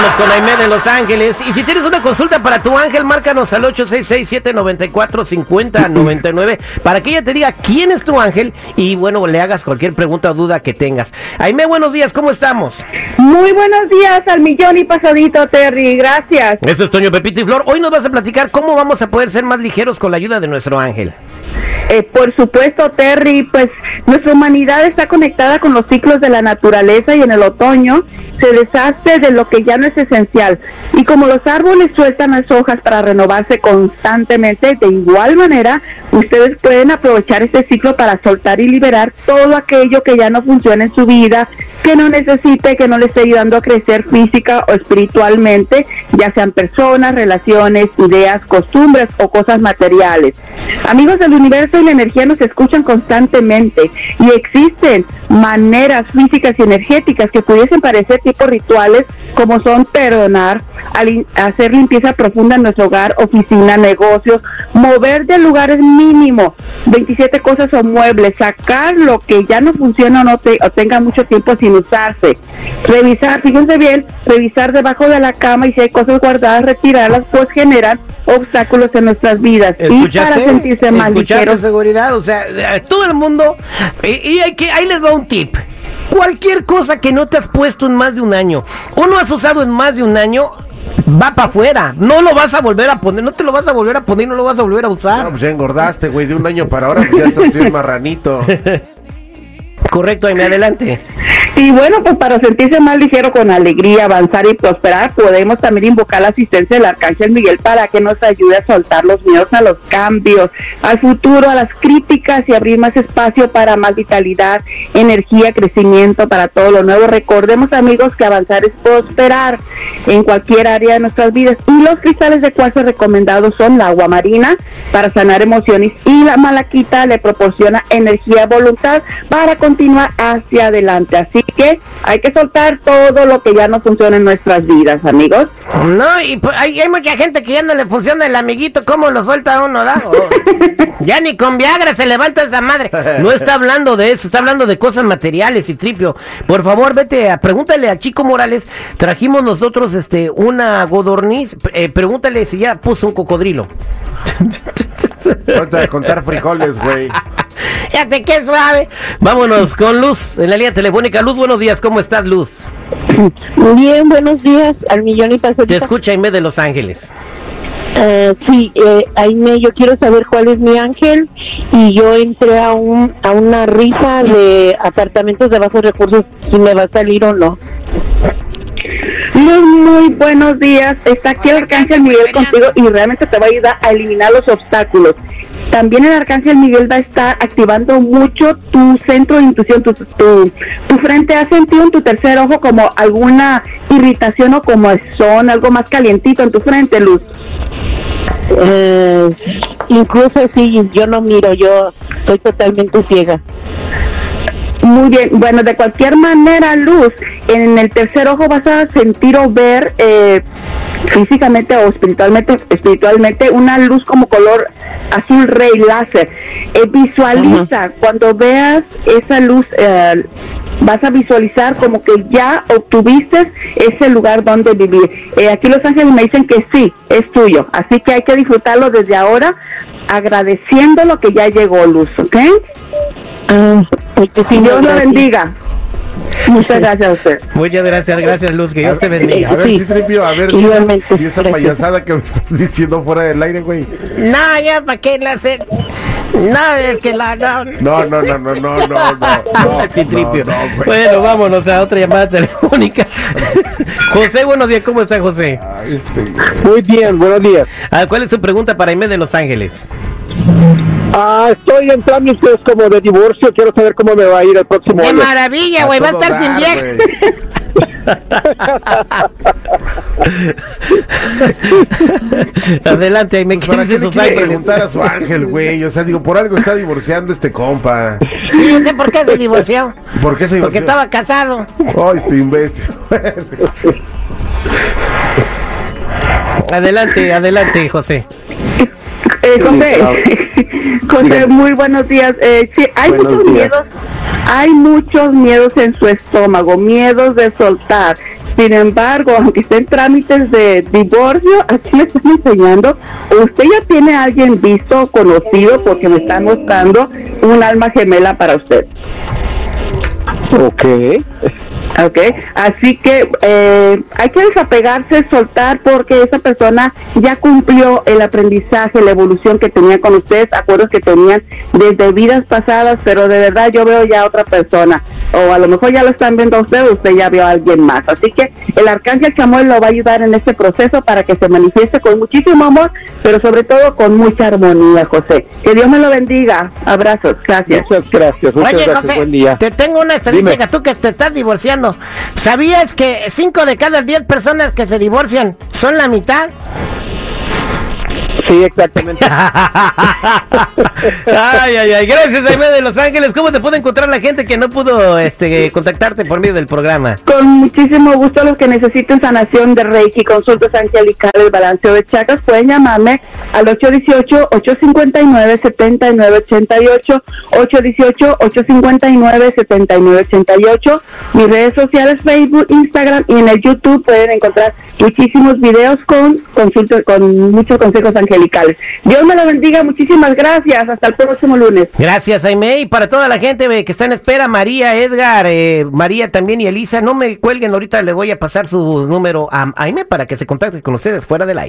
Vámonos con Aimé de Los Ángeles. Y si tienes una consulta para tu ángel, márcanos al 866-794-5099 para que ella te diga quién es tu ángel y bueno, le hagas cualquier pregunta o duda que tengas. Aimé, buenos días, ¿cómo estamos? Muy buenos días al millón y pasadito, Terry. Gracias. Eso es Toño Pepito y Flor. Hoy nos vas a platicar cómo vamos a poder ser más ligeros con la ayuda de nuestro ángel. Eh, por supuesto, Terry, pues nuestra humanidad está conectada con los ciclos de la naturaleza y en el otoño se deshace de lo que ya no es esencial. Y como los árboles sueltan las hojas para renovarse constantemente, de igual manera, ustedes pueden aprovechar este ciclo para soltar y liberar todo aquello que ya no funciona en su vida, que no necesite, que no le esté ayudando a crecer física o espiritualmente, ya sean personas, relaciones, ideas, costumbres o cosas materiales. Amigos del universo y la energía nos escuchan constantemente y existen maneras físicas y energéticas que pudiesen parecer tipo rituales como son perdonar, hacer limpieza profunda en nuestro hogar, oficina, negocios, mover de lugares mínimo 27 cosas o muebles, sacar lo que ya no funciona o, no o tenga mucho tiempo sin usarse, revisar, fíjense bien, revisar debajo de la cama y si hay cosas guardadas, retirarlas, pues generan obstáculos en nuestras vidas y para sentirse más ligeros. seguridad, o sea, todo el mundo, y, hay que, ahí les va un tip. Cualquier cosa que no te has puesto en más de un año o no has usado en más de un año, va para afuera. No lo vas a volver a poner, no te lo vas a volver a poner, no lo vas a volver a usar. No, pues ya engordaste, güey, de un año para ahora, pues ya estás bien marranito. Correcto, Aime, adelante. Y bueno, pues para sentirse más ligero con alegría, avanzar y prosperar, podemos también invocar la asistencia del Arcángel Miguel para que nos ayude a soltar los miedos a los cambios, al futuro, a las críticas y abrir más espacio para más vitalidad, energía, crecimiento, para todo lo nuevo. Recordemos, amigos, que avanzar es prosperar en cualquier área de nuestras vidas. Y los cristales de cuarzo recomendados son la agua marina para sanar emociones y la malaquita le proporciona energía, voluntad para continuar hacia adelante. Así que hay que soltar todo lo que ya no funciona en nuestras vidas, amigos. No, y pues, hay, mucha gente que ya no le funciona el amiguito, ¿cómo lo suelta uno, da? ya ni con Viagra se levanta esa madre. No está hablando de eso, está hablando de cosas materiales y tripio. Por favor, vete a pregúntale a Chico Morales, trajimos nosotros este una godorniz, eh, pregúntale si ya puso un cocodrilo. A contar frijoles, güey. Ya sé qué suave. Vámonos con Luz en la línea telefónica. Luz, buenos días. ¿Cómo estás, Luz? Bien, buenos días al millón y Te escucha Aime de Los Ángeles. Uh, sí, eh, Aime, yo quiero saber cuál es mi ángel y yo entré a, un, a una rifa de apartamentos de bajos recursos, si me va a salir o no. Muy, muy buenos días. Está aquí el Arcángel Miguel contigo y realmente te va a ayudar a eliminar los obstáculos. También el Arcángel Miguel va a estar activando mucho tu centro de intuición, tu, tu, tu frente. ¿Has sentido en tu tercer ojo como alguna irritación o como son algo más calientito en tu frente, Luz? Eh, incluso si yo no miro, yo soy totalmente ciega. Muy bien, bueno, de cualquier manera, Luz, en el tercer ojo vas a sentir o ver eh, físicamente o espiritualmente, espiritualmente una luz como color azul rey láser. Eh, visualiza, cuando veas esa luz, eh, vas a visualizar como que ya obtuviste ese lugar donde vivir. aquí los ángeles me dicen que sí, es tuyo, así que hay que disfrutarlo desde ahora agradeciendo lo que ya llegó Luz, ¿ok? Ah, que Dios lo bendiga. Muchas gracias a usted. Muchas gracias, gracias Luz, que Dios te bendiga. A ver, sí, Tripio, a ver, y esa payasada que me estás diciendo fuera del aire, güey. No, ya, ¿para qué la hacer? No, es que la... No, no, no, no, no, no, no, no. sí, Tripio. bueno, vámonos a otra llamada telefónica. José, buenos días, ¿cómo está José? Este, Muy bien, buenos días. Ah, ¿Cuál es su pregunta para Aime de Los Ángeles? Ah, estoy en trámites como de divorcio. Quiero saber cómo me va a ir el próximo ¡Qué maravilla, güey! Va a estar sin vieja. Adelante, me pues ¿Para qué preguntar a su ángel, güey? O sea, digo, por algo está divorciando este compa. Sí, sé por qué se divorció. ¿Por qué se divorció? Porque estaba casado. Ay, este imbécil. adelante, adelante, José. Eh, José, muy buenos días. Eh, sí, hay muchos miedos, hay muchos miedos en su estómago, miedos de soltar. Sin embargo, aunque esté en trámites de divorcio, aquí me están enseñando, usted ya tiene a alguien visto, conocido, porque me están mostrando un alma gemela para usted. Ok. Ok, así que eh, hay que desapegarse, soltar, porque esa persona ya cumplió el aprendizaje, la evolución que tenía con ustedes, acuerdos que tenían desde vidas pasadas, pero de verdad yo veo ya a otra persona, o a lo mejor ya lo están viendo a usted, ya vio a alguien más. Así que el arcángel Samuel lo va a ayudar en este proceso para que se manifieste con muchísimo amor, pero sobre todo con mucha armonía, José. Que Dios me lo bendiga. Abrazos, gracias. Muchas gracias. Muchas Oye, gracias. José, Buen día. te tengo una estadística, Dime. tú que te estás divorciando. ¿Sabías que 5 de cada 10 personas que se divorcian son la mitad? Sí, exactamente. ay, ay, ay. Gracias, Jaime de Los Ángeles. ¿Cómo te puede encontrar la gente que no pudo este, contactarte por medio del programa? Con muchísimo gusto los que necesiten sanación de Reiki, consultas angelicales, balanceo de chakras, pueden llamarme al 818-859-7988, 818-859-7988, mis redes sociales, Facebook, Instagram y en el YouTube pueden encontrar muchísimos videos con consultas, con muchos consejos angelicales. Dios me lo bendiga, muchísimas gracias, hasta el próximo lunes. Gracias, Jaime. Y para toda la gente eh, que está en espera, María, Edgar, eh, María también y Elisa, no me cuelguen, ahorita le voy a pasar su número a Jaime para que se contacte con ustedes fuera del aire.